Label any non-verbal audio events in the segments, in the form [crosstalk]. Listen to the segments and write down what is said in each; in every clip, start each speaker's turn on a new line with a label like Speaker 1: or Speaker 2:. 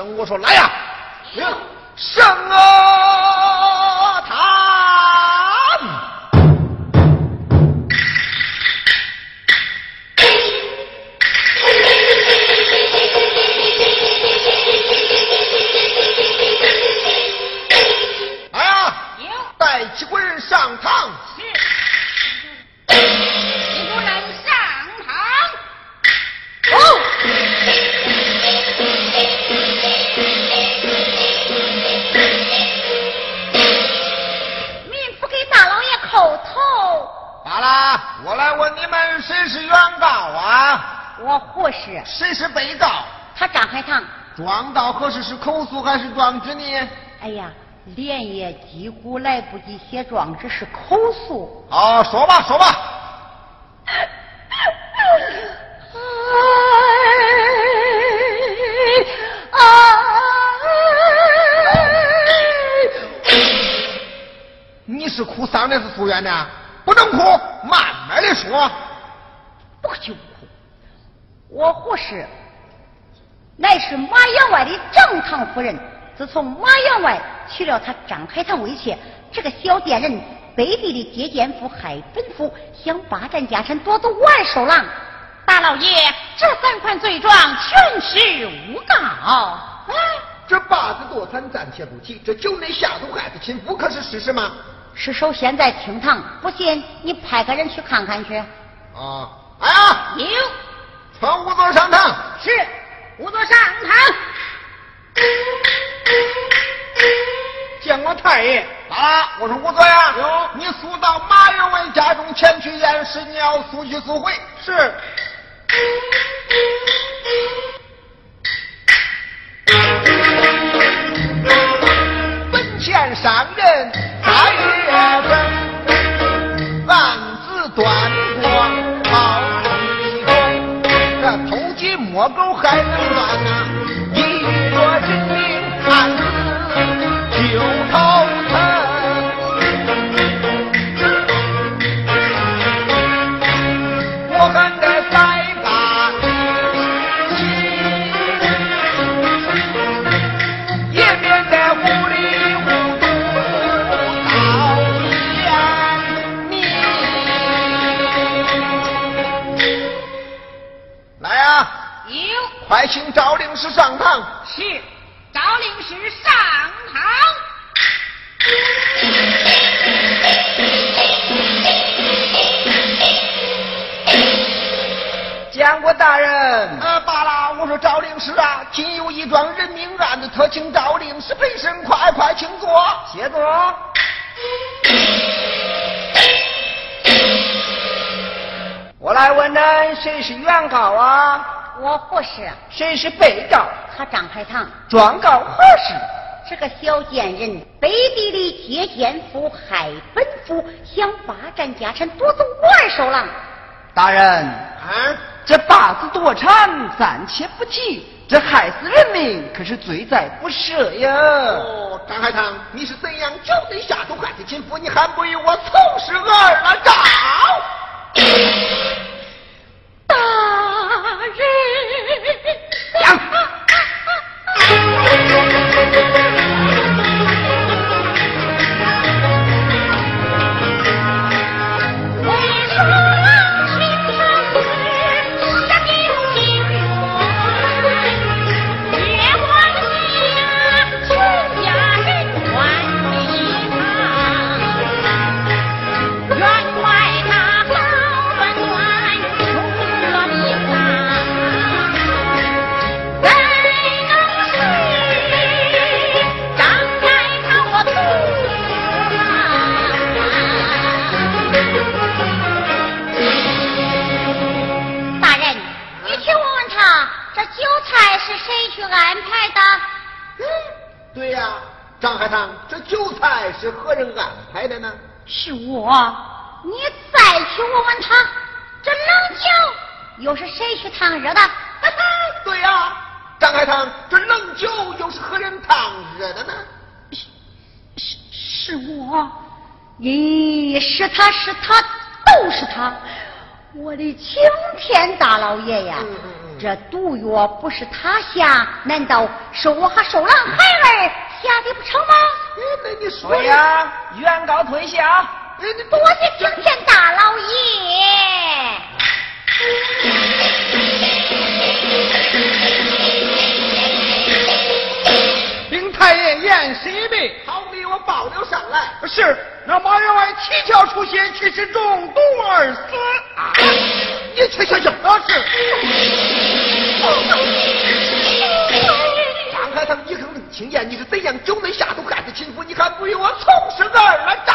Speaker 1: 声，我说来呀，上啊
Speaker 2: 海棠。
Speaker 1: 状到合适是口诉还是状纸呢？
Speaker 2: 哎呀，连夜几乎来不及写状纸，是口诉。
Speaker 1: 哦，说吧，说吧。你是哭丧的，是诉冤的？不能哭，慢慢的说。
Speaker 2: 不就哭？我胡氏乃是马员外的正堂夫人。自从马员外娶了他张海棠为妾，这个小贱人卑鄙的接奸夫害本夫，想霸占家产，夺走万寿郎。
Speaker 3: 大老爷，这三款罪状全是诬告。
Speaker 1: 啊，这八字夺产暂且不提，这酒内下毒害死亲夫，可是事实吗？
Speaker 2: 是首先在厅堂，不信你派个人去看看去。
Speaker 1: 啊，哎呀，
Speaker 3: 有
Speaker 1: 传仵作上堂。
Speaker 3: 是，仵作上堂。
Speaker 1: 见过太爷。啊，我说仵作呀，有你速到马员外家中前去验尸，你要速去速回。
Speaker 3: 是。
Speaker 1: 本县商人大月份，暗自断过好几功，这偷鸡摸狗还快快请坐。
Speaker 4: 谢坐。我来问恁，谁是原告啊？
Speaker 2: 我不是，
Speaker 4: 谁是被告？
Speaker 2: 他张海棠。
Speaker 4: 状告何事？
Speaker 2: 这个小贱人背地里借奸夫害本夫，想霸占家产，夺走我儿手郎。
Speaker 4: 大人，
Speaker 1: 啊，
Speaker 4: 这八字夺产暂且不提，这害死人命可是罪在不赦呀！
Speaker 1: 哦，张海棠，你是怎样酒醉下毒害死亲夫？你还不与我从实而了招？
Speaker 5: 大人，[laughs]
Speaker 2: 这酒菜是
Speaker 1: 何人安排的呢？
Speaker 2: 是我。你再去问问他，这冷酒又是谁去烫热的？
Speaker 1: 对呀、张海棠，这冷酒又是何人烫热的呢？
Speaker 2: 是是是我。咦，是他是他都是他！我的青天大老爷呀！这毒药不是他下，难道是我和寿郎孩儿下的不成吗？
Speaker 1: 哎，那你说
Speaker 4: 对呀，原告退下。
Speaker 1: 哎，你
Speaker 2: 多谢青天大老爷！
Speaker 3: 禀太爷，验尸一备。
Speaker 1: 好比我保留上来。
Speaker 3: 是，那马员外蹊跷出血，却是中毒而死。
Speaker 1: 啊，你去去去！
Speaker 3: 啊是。
Speaker 1: 张海棠，你可能听见你是怎样酒内下毒害死亲夫，你还不与我从实儿了招？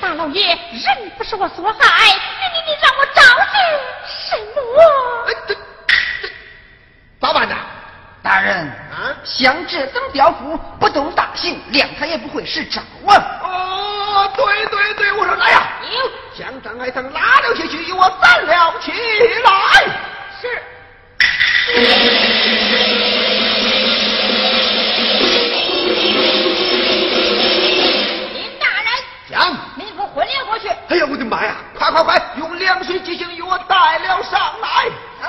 Speaker 5: 大老爷，人不是我所害，你你你让我招致什么？
Speaker 1: 哎，这这咋办呢？
Speaker 4: 大人，
Speaker 1: 啊？
Speaker 4: 像这等刁妇不动大刑，谅他也不会是招啊！
Speaker 1: 哦，对对对，我说来呀，将张海棠拉了下去，与我站了起来。
Speaker 5: 是。
Speaker 1: 将，
Speaker 5: 您给我混了过去。
Speaker 1: 哎呀，我的妈呀！快快快，用凉水激醒，与我带了上来。
Speaker 5: 走。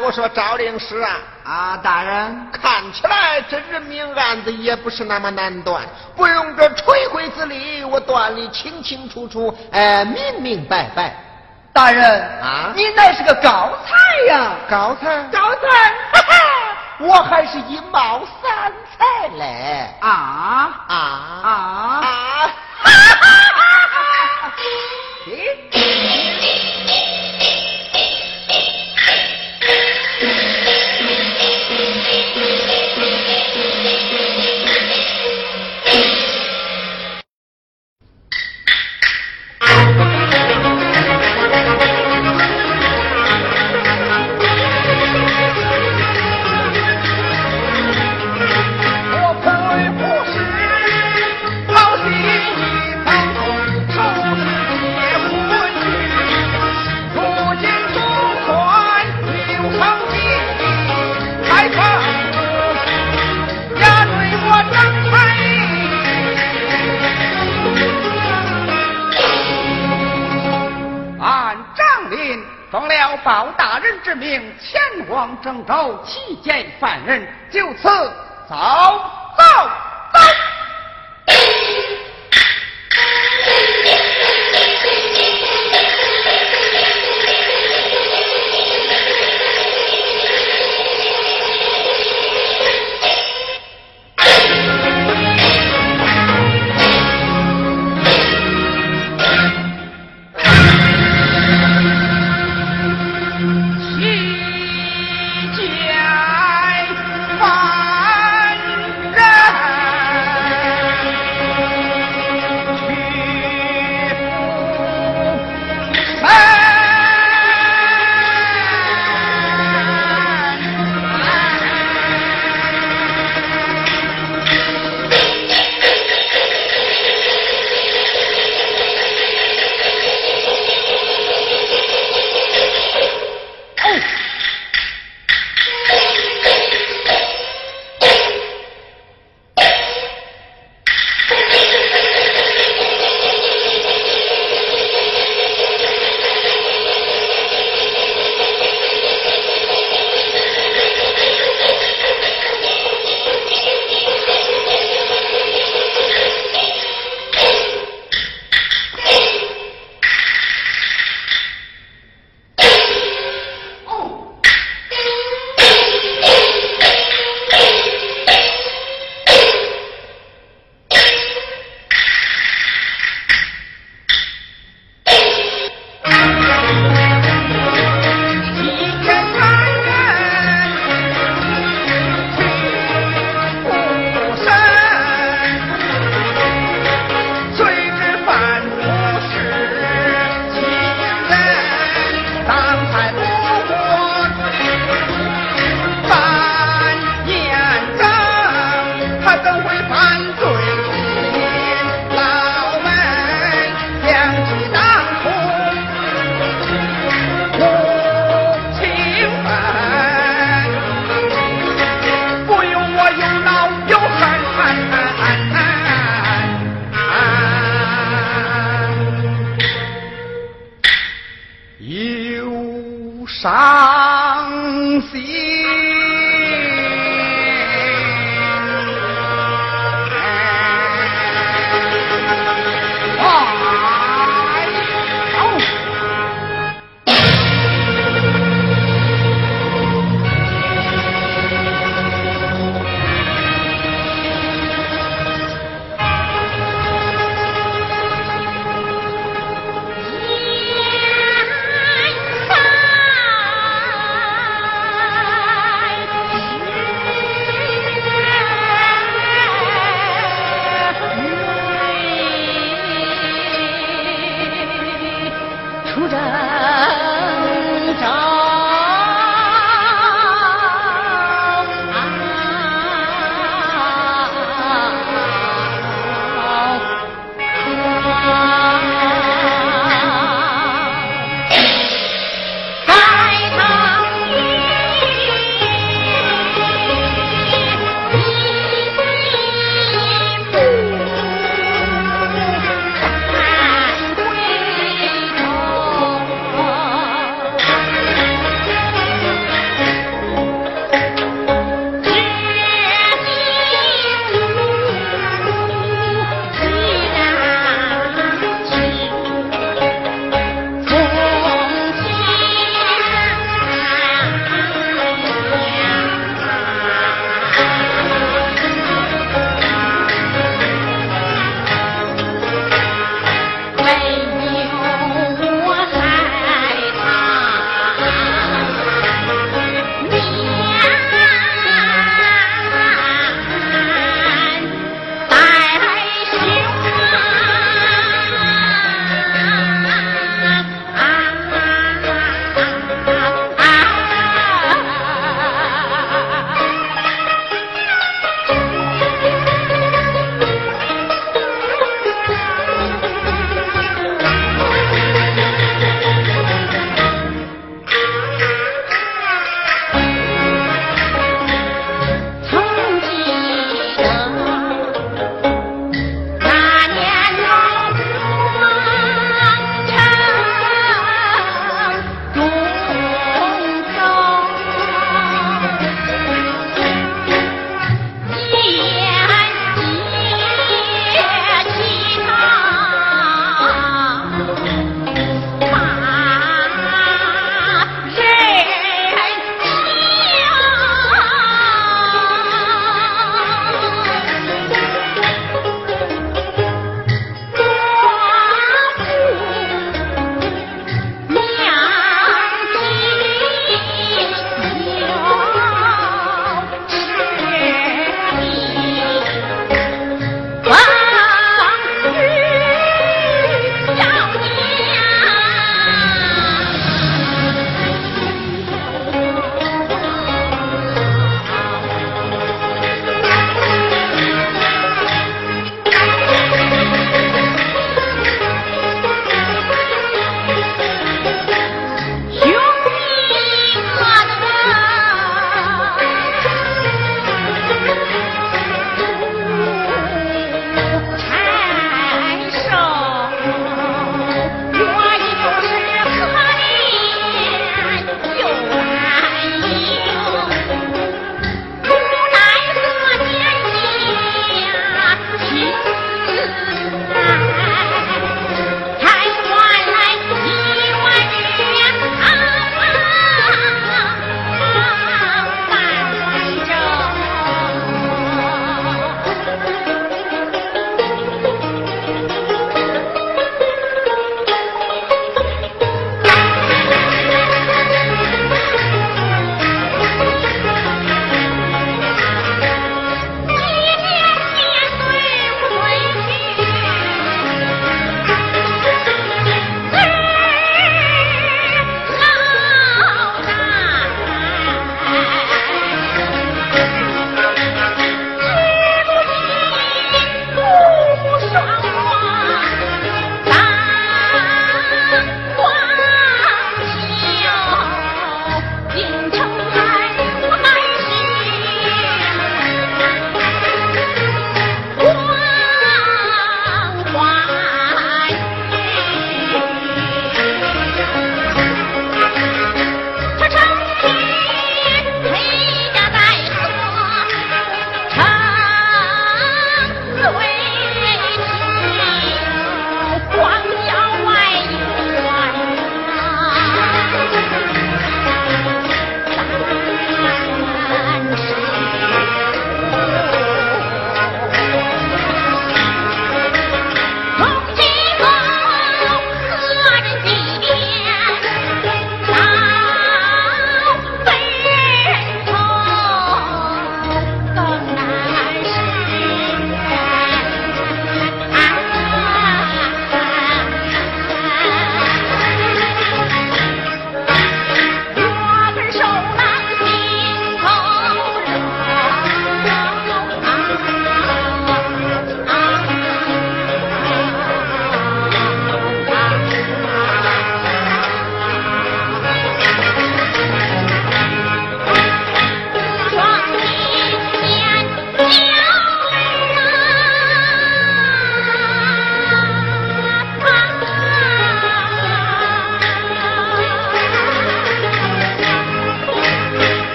Speaker 6: 我
Speaker 1: 说赵令师啊，
Speaker 4: 啊，大人，
Speaker 1: 看起来这人命案子也不是那么难断，不用这吹灰之力，我断的清清楚楚，哎，明明白白。
Speaker 4: 大人
Speaker 1: 啊
Speaker 4: 你乃是个高才呀！
Speaker 1: 高才，
Speaker 4: 高才，哈 [laughs] 哈
Speaker 1: 我还是一貌三才嘞！
Speaker 4: 啊
Speaker 1: 啊
Speaker 4: 啊！
Speaker 1: 啊！[laughs]
Speaker 7: 我命，前往郑州去见犯人，就此走。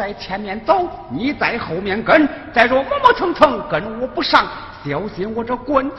Speaker 7: 在
Speaker 5: 前面走，你在后面跟，再说磨磨蹭蹭，跟我不上，小心我这棍子。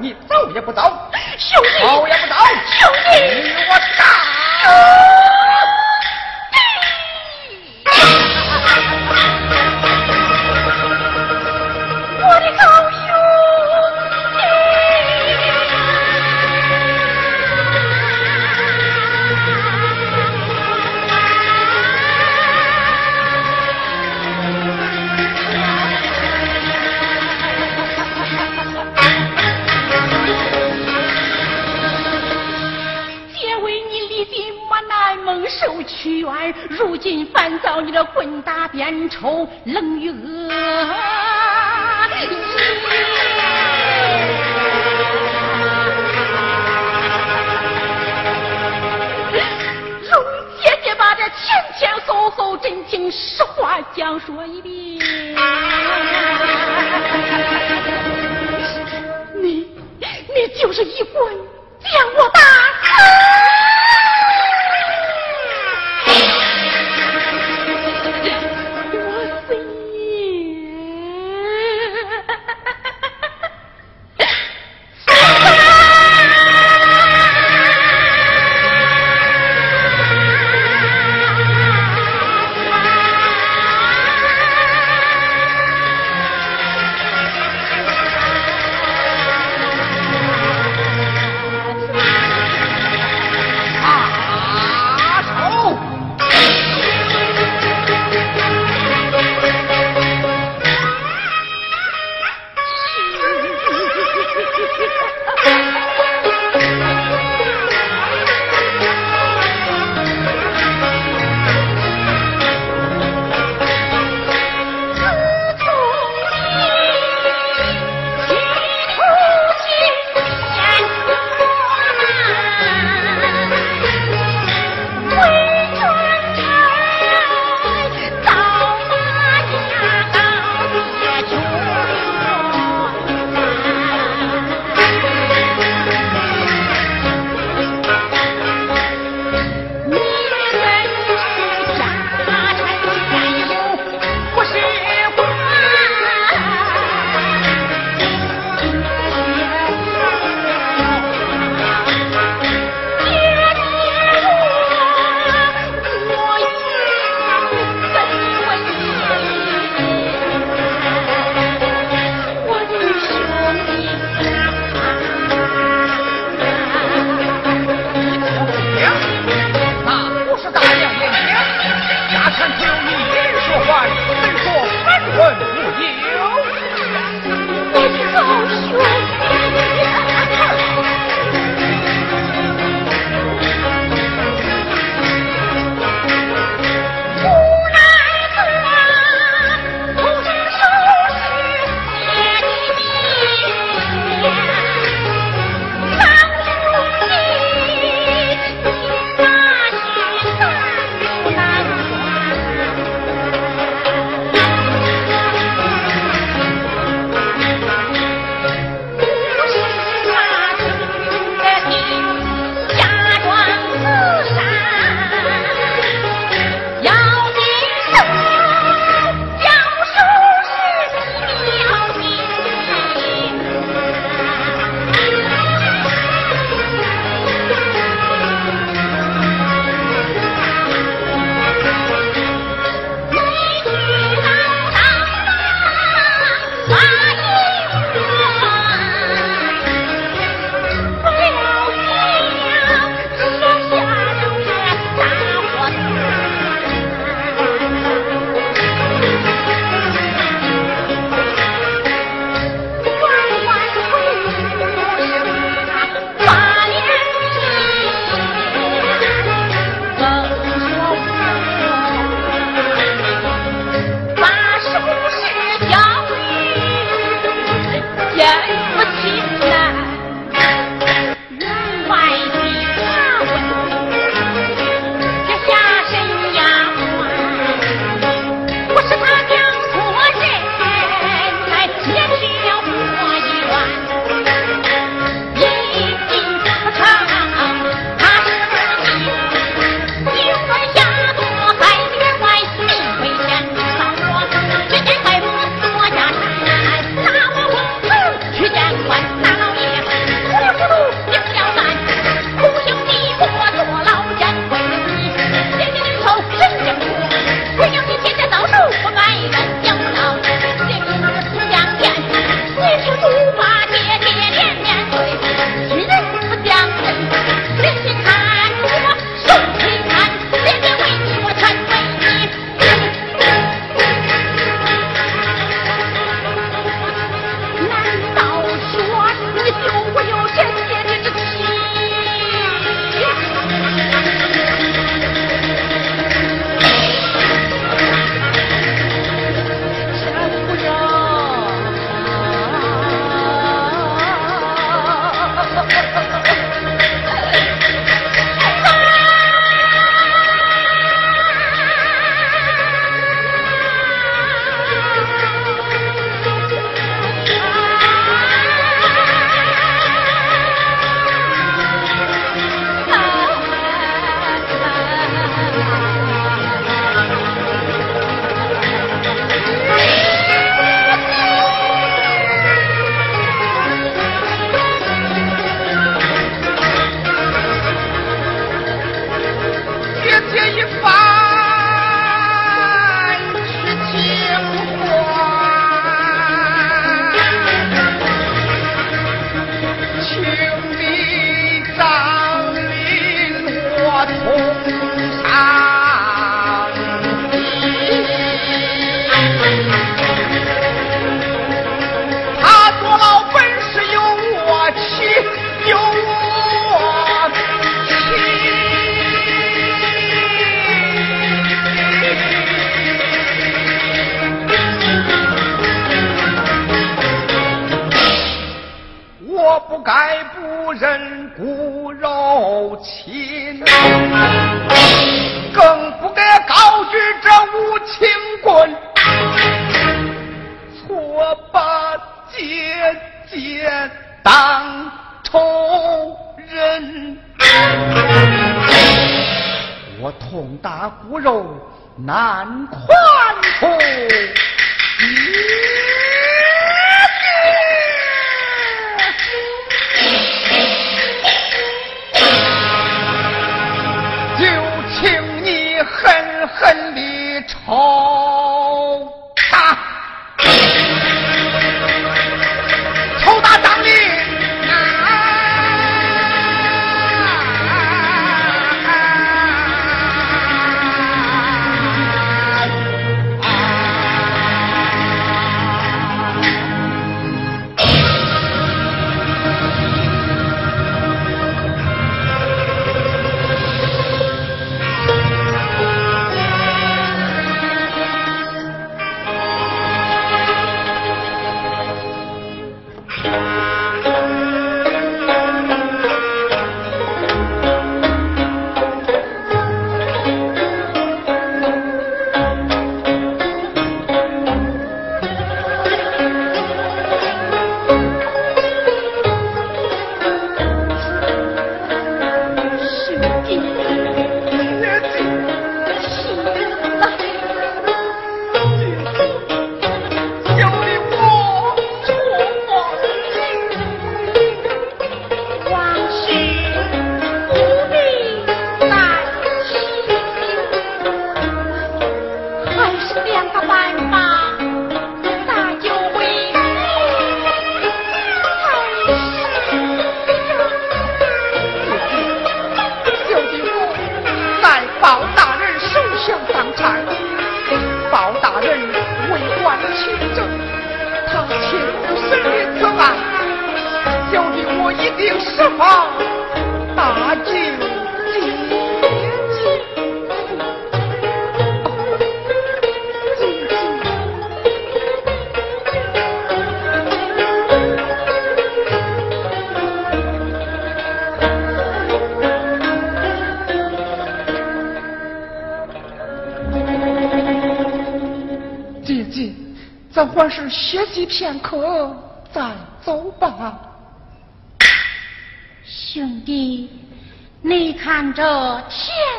Speaker 5: 你走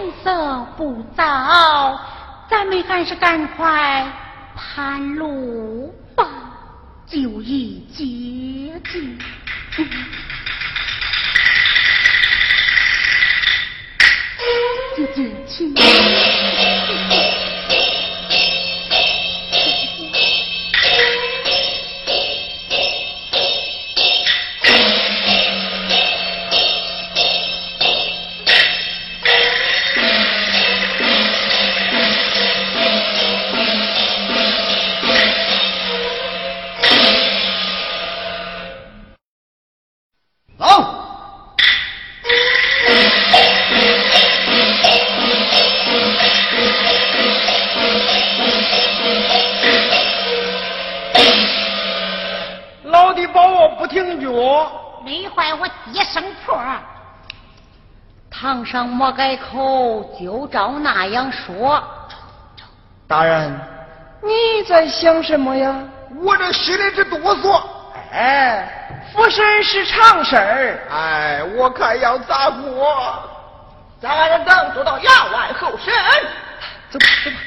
Speaker 5: 天色不早，咱们还是赶快盘路吧。就已接近。姐姐，请。
Speaker 8: 我
Speaker 2: 改口就照那样说。
Speaker 4: 大人你在想什么呀？
Speaker 1: 我这心里直哆嗦。
Speaker 4: 哎俯身是常事儿。
Speaker 1: 哎我看要咋过
Speaker 8: 咱俩人等做到要外后身
Speaker 4: 走吧走吧。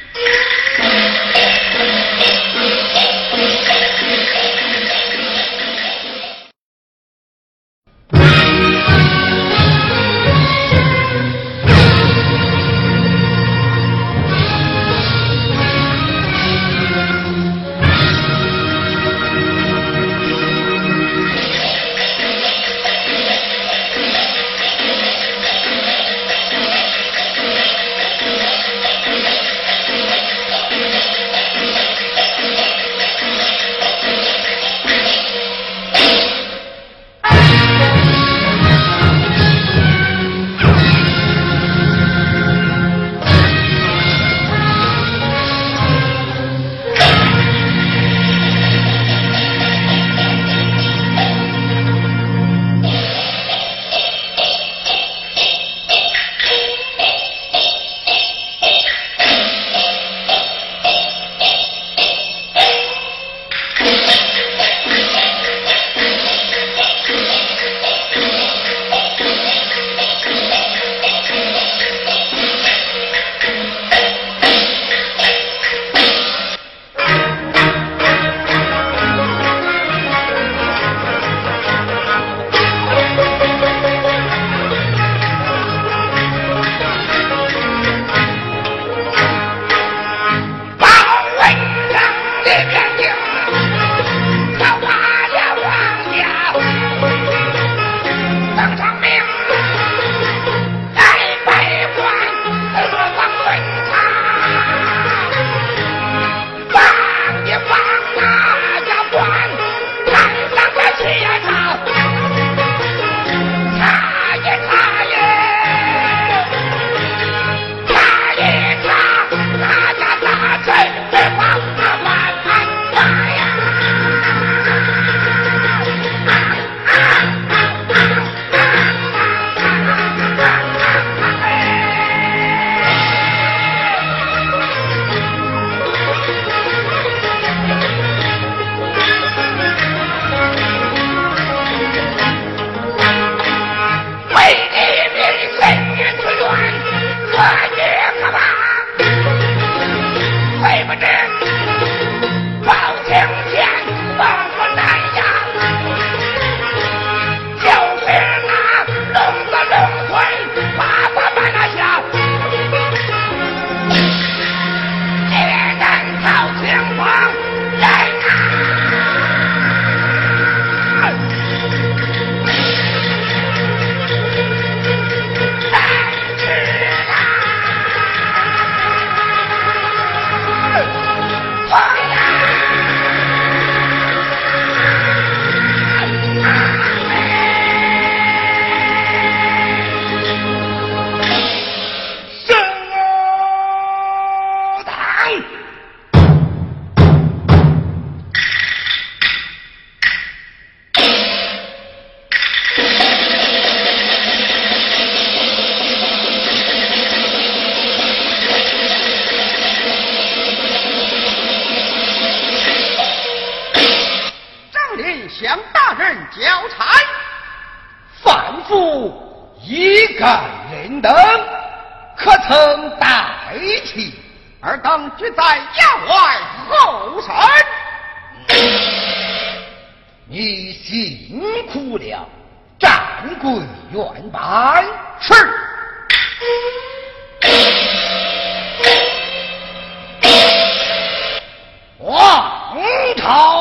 Speaker 5: 朝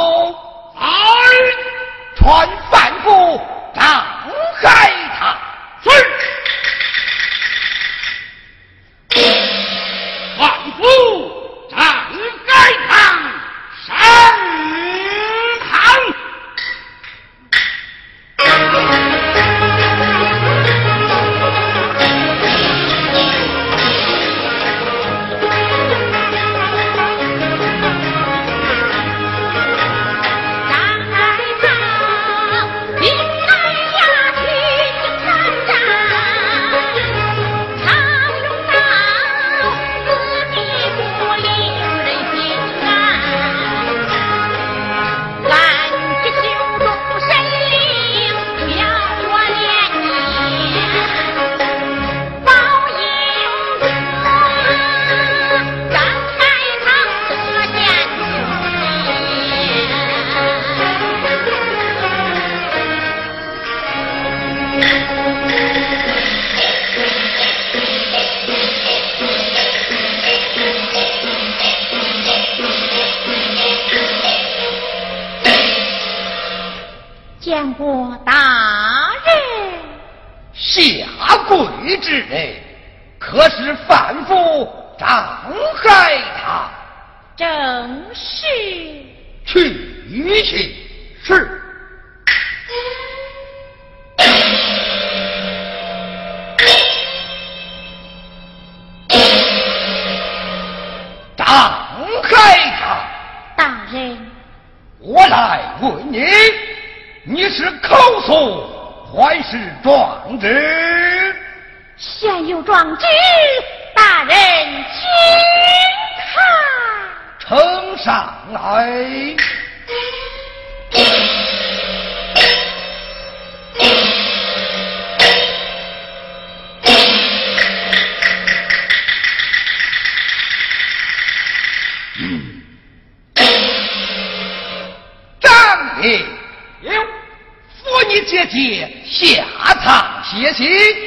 Speaker 7: 起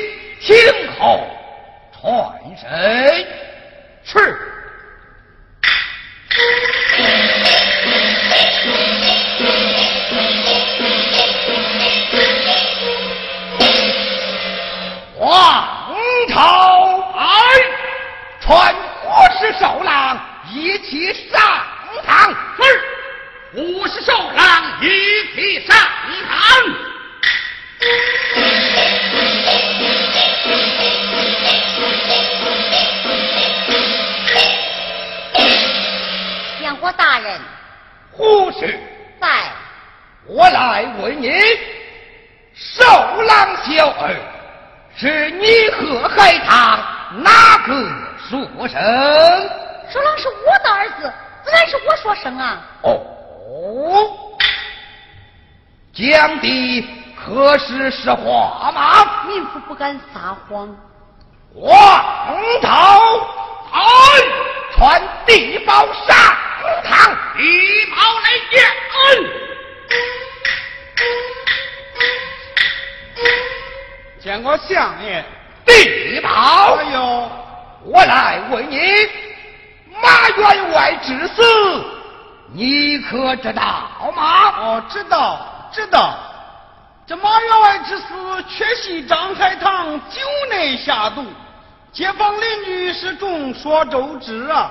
Speaker 7: 所周知啊。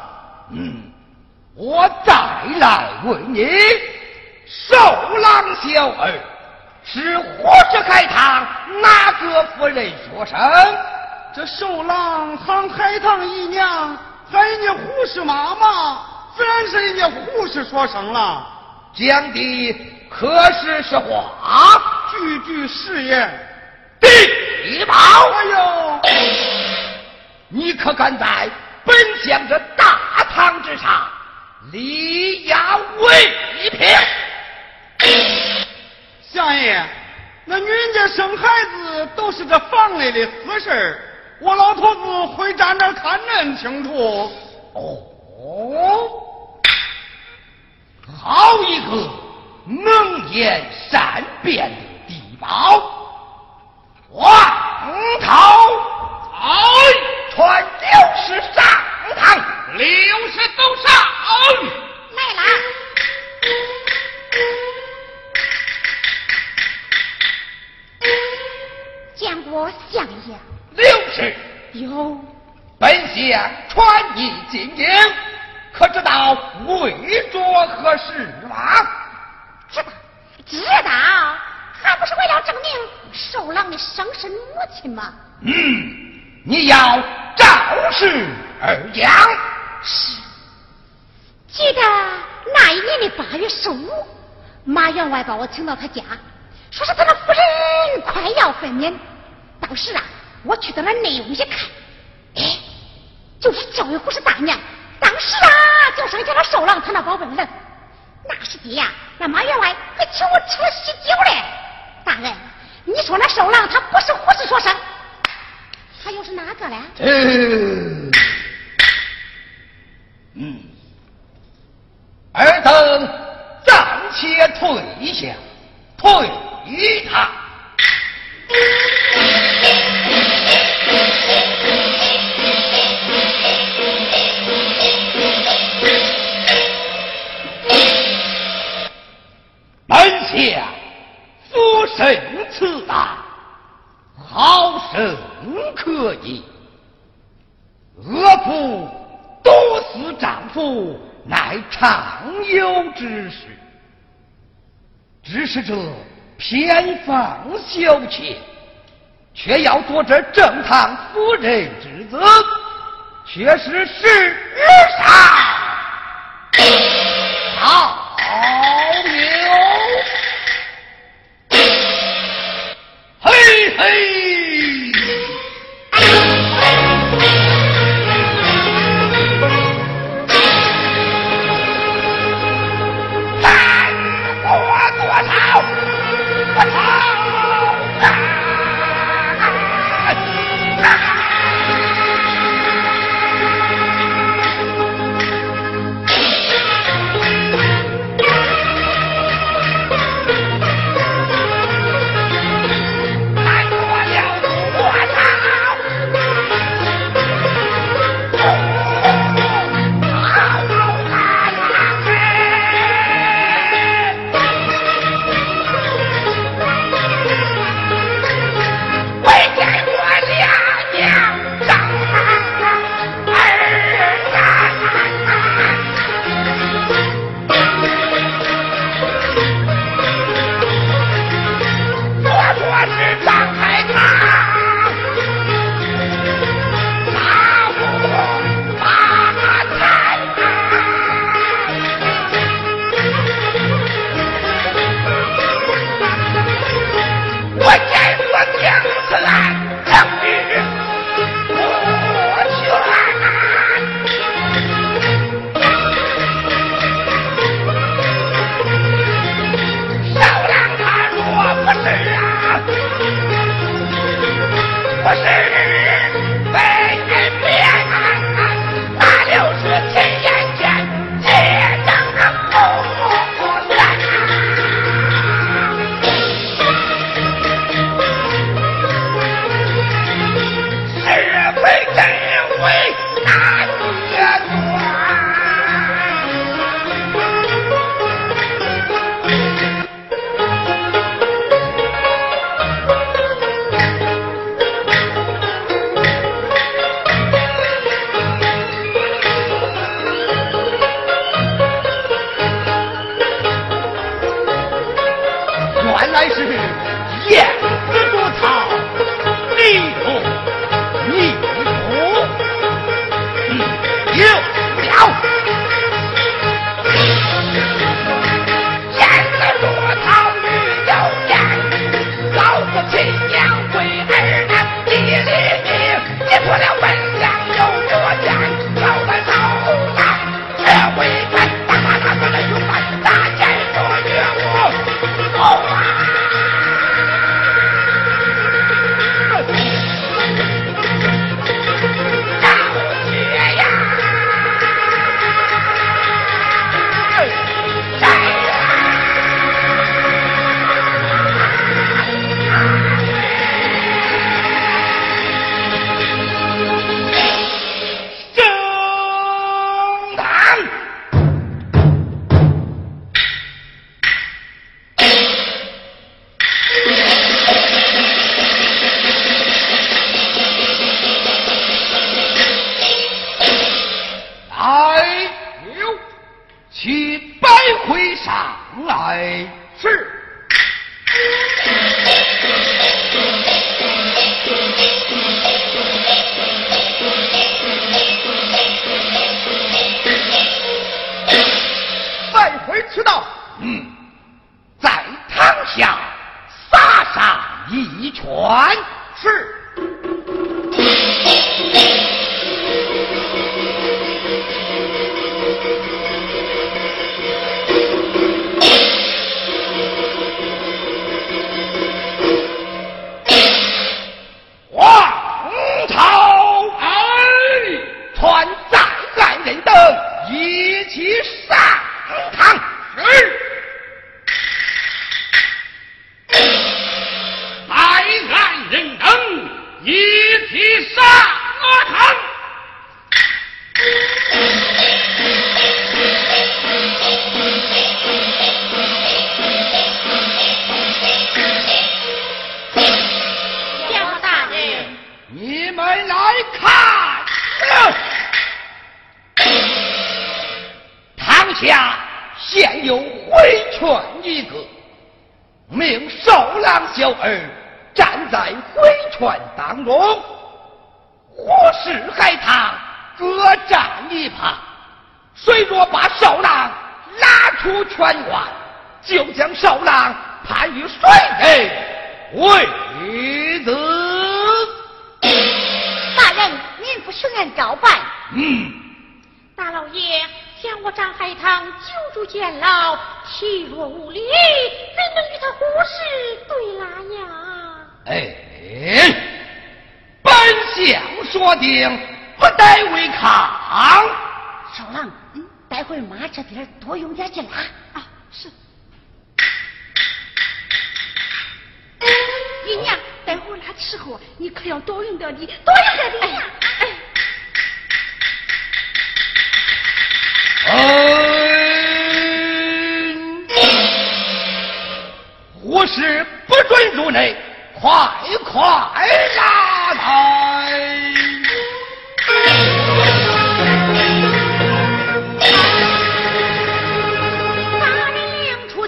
Speaker 5: 嗯，我再来问你，受郎小儿是何时开堂哪个夫人说声？
Speaker 7: 这受郎喊海棠姨娘，喊人家胡氏妈妈，自然是人家胡氏说声了。
Speaker 5: 讲的可是实话？
Speaker 7: 句句是言，
Speaker 5: 地保，
Speaker 7: 哎呦，
Speaker 5: 你可敢在本将这大堂之上立压威凭？
Speaker 3: 这生孩子都是这房内的私事我老头子会站那看恁清楚。
Speaker 7: 哦，好一个能言善辩的地宝，王涛，哎，传六十上堂，
Speaker 3: 六十都上。
Speaker 5: 来啦！见过相爷。
Speaker 7: 六十。
Speaker 5: 有。
Speaker 7: 本相传你进京，可知道为着何事吗？
Speaker 5: 知道，知道，还不是为了证明寿郎的生身母亲吗？
Speaker 7: 嗯，你要照实而讲。
Speaker 5: 是。记得那一年的八月十五，马员外把我请到他家，说是他的夫人快要分娩，当时啊，我去到那内屋一看，哎，就是这位护士大娘，当时啊就剩下了寿郎他那宝贝儿。那时的呀，那马员外还请我吃了喜酒嘞。大人，你说那寿郎他不是护士所生，他又是哪个嘞？
Speaker 7: 嗯。嗯。尔等暂且退下，退他。门下夫神赐大，生可以。恶妇毒死丈夫。乃常有之事，只是这偏房小妾，却要做这正堂夫人之子，却是世上好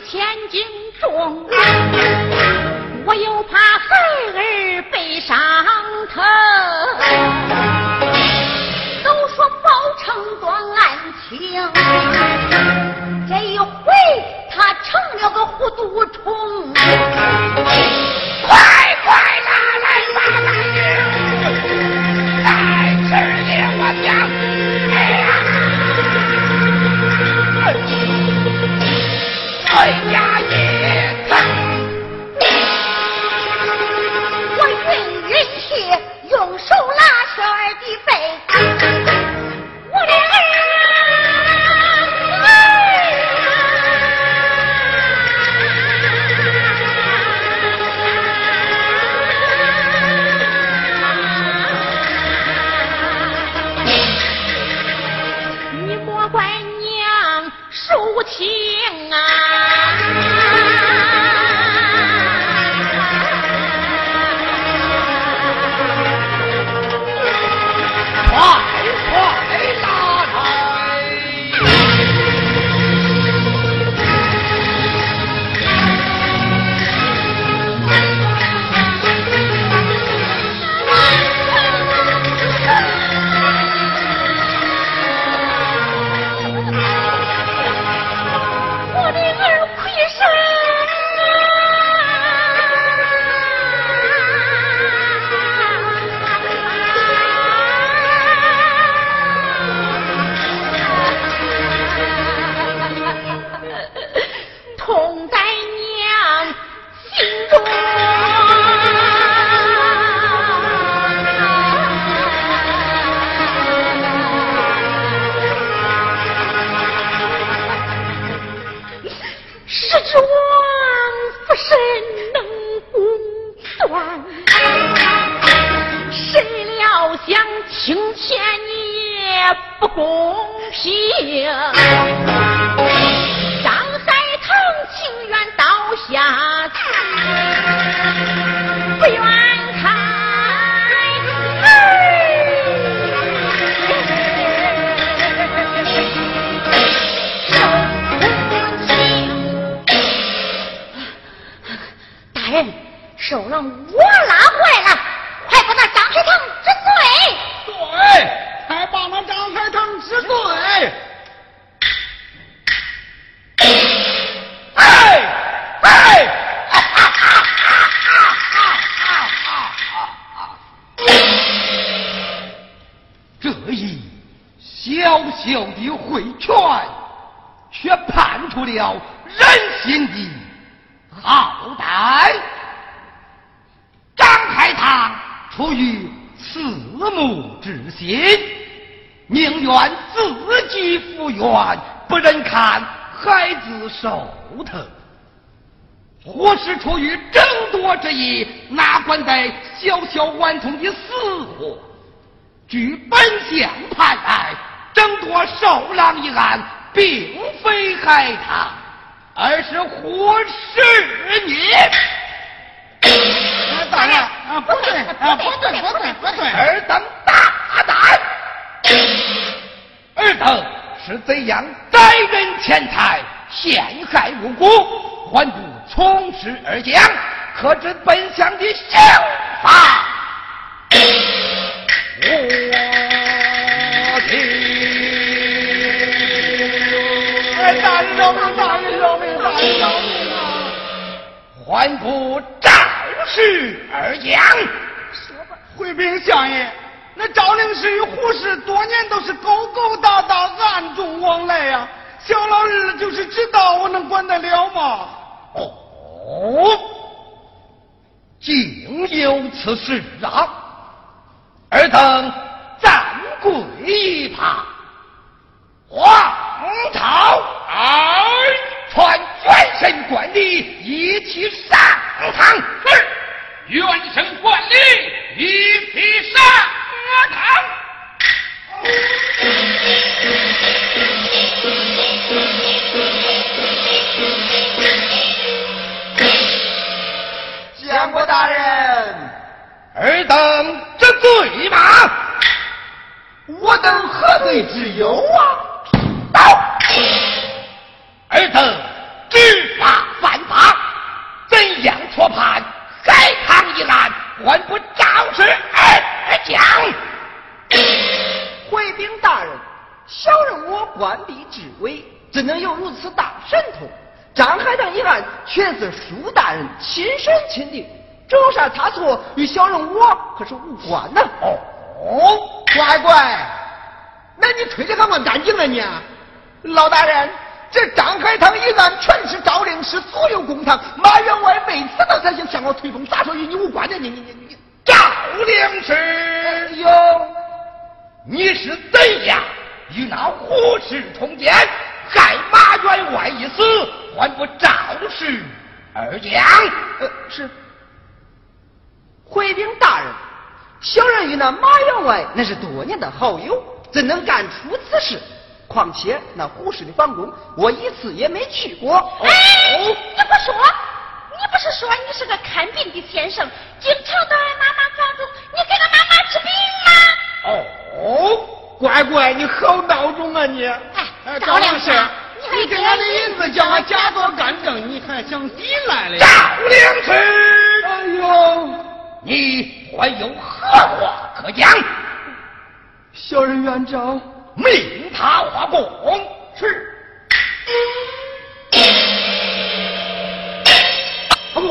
Speaker 7: 千斤重，我
Speaker 5: 又怕孩儿被
Speaker 7: 伤疼。都说包成断案情，这一回
Speaker 5: 他
Speaker 9: 成了个糊涂虫。想听见也不公平，张海棠情愿
Speaker 3: 倒下，不愿开门。大人，受
Speaker 7: 了我拉坏了。小小的贿权，却判出了人心的好歹。张开堂出于慈母之心，宁愿自己服冤，不忍看孩子受疼；或是出于争夺之意，哪管在小小顽童的死活。据本相判来，争夺受狼一案，并非害他，而是活是你。
Speaker 3: 大人，啊，不对，啊，不对，不对，不对。
Speaker 7: 尔等大胆！尔等是怎样宰人钱财、陷害无辜，还不从实而讲？可知本相的刑罚？[laughs]
Speaker 3: 大人饶命！大人饶命！大人饶命啊！
Speaker 7: 还不战事而讲？
Speaker 3: 回禀相爷，那赵灵氏与胡氏多年都是勾勾搭搭、暗中往来呀、小老日就是知道，我能管得了吗？
Speaker 7: 哦，竟有此事啊！尔等暂跪一旁，皇朝传元神观礼，一起上堂。是，元神观礼，一起上堂。
Speaker 3: 相国大人，
Speaker 7: 尔等这罪吗？
Speaker 3: 我等何罪之有啊？
Speaker 7: 到，尔等知法犯法，怎样错判海棠一案，还不照实而讲？
Speaker 1: 回禀大人，小人我官逼至微，怎能有如此大神通？张海棠一案全是舒大人亲身亲定，这有啥差错？与小人我可是无关呐。
Speaker 3: 哦，乖乖，那你推的还蛮干净了你。老大人，这张海棠一案全是赵令氏所有公堂，马员外为此他才想向我推风，咋说与你无关呢？你你你你，
Speaker 7: 赵灵氏，
Speaker 3: 哟，
Speaker 7: 你是怎样与那胡氏通奸，害马员外一死，还不照实而讲？
Speaker 1: 呃，是。回禀大人，小人与那马员外那是多年的好友，怎能干出此事？况且那胡氏的房宫，我一次也没去过。
Speaker 2: 哎，你不说，你不是说你是个看病的先生，经常到俺妈妈房中，你给俺妈妈治病吗？
Speaker 3: 哦，乖乖，你好孬种啊你！
Speaker 2: 哎
Speaker 3: 赵老师
Speaker 2: 赵亮，
Speaker 3: 你给俺的银子叫俺假作干政，你还想抵赖嘞？
Speaker 7: 赵灵氏，
Speaker 3: 哎呦，
Speaker 7: 你还有何话可讲？
Speaker 1: 小人愿照。
Speaker 7: 命他画工是。
Speaker 3: 阿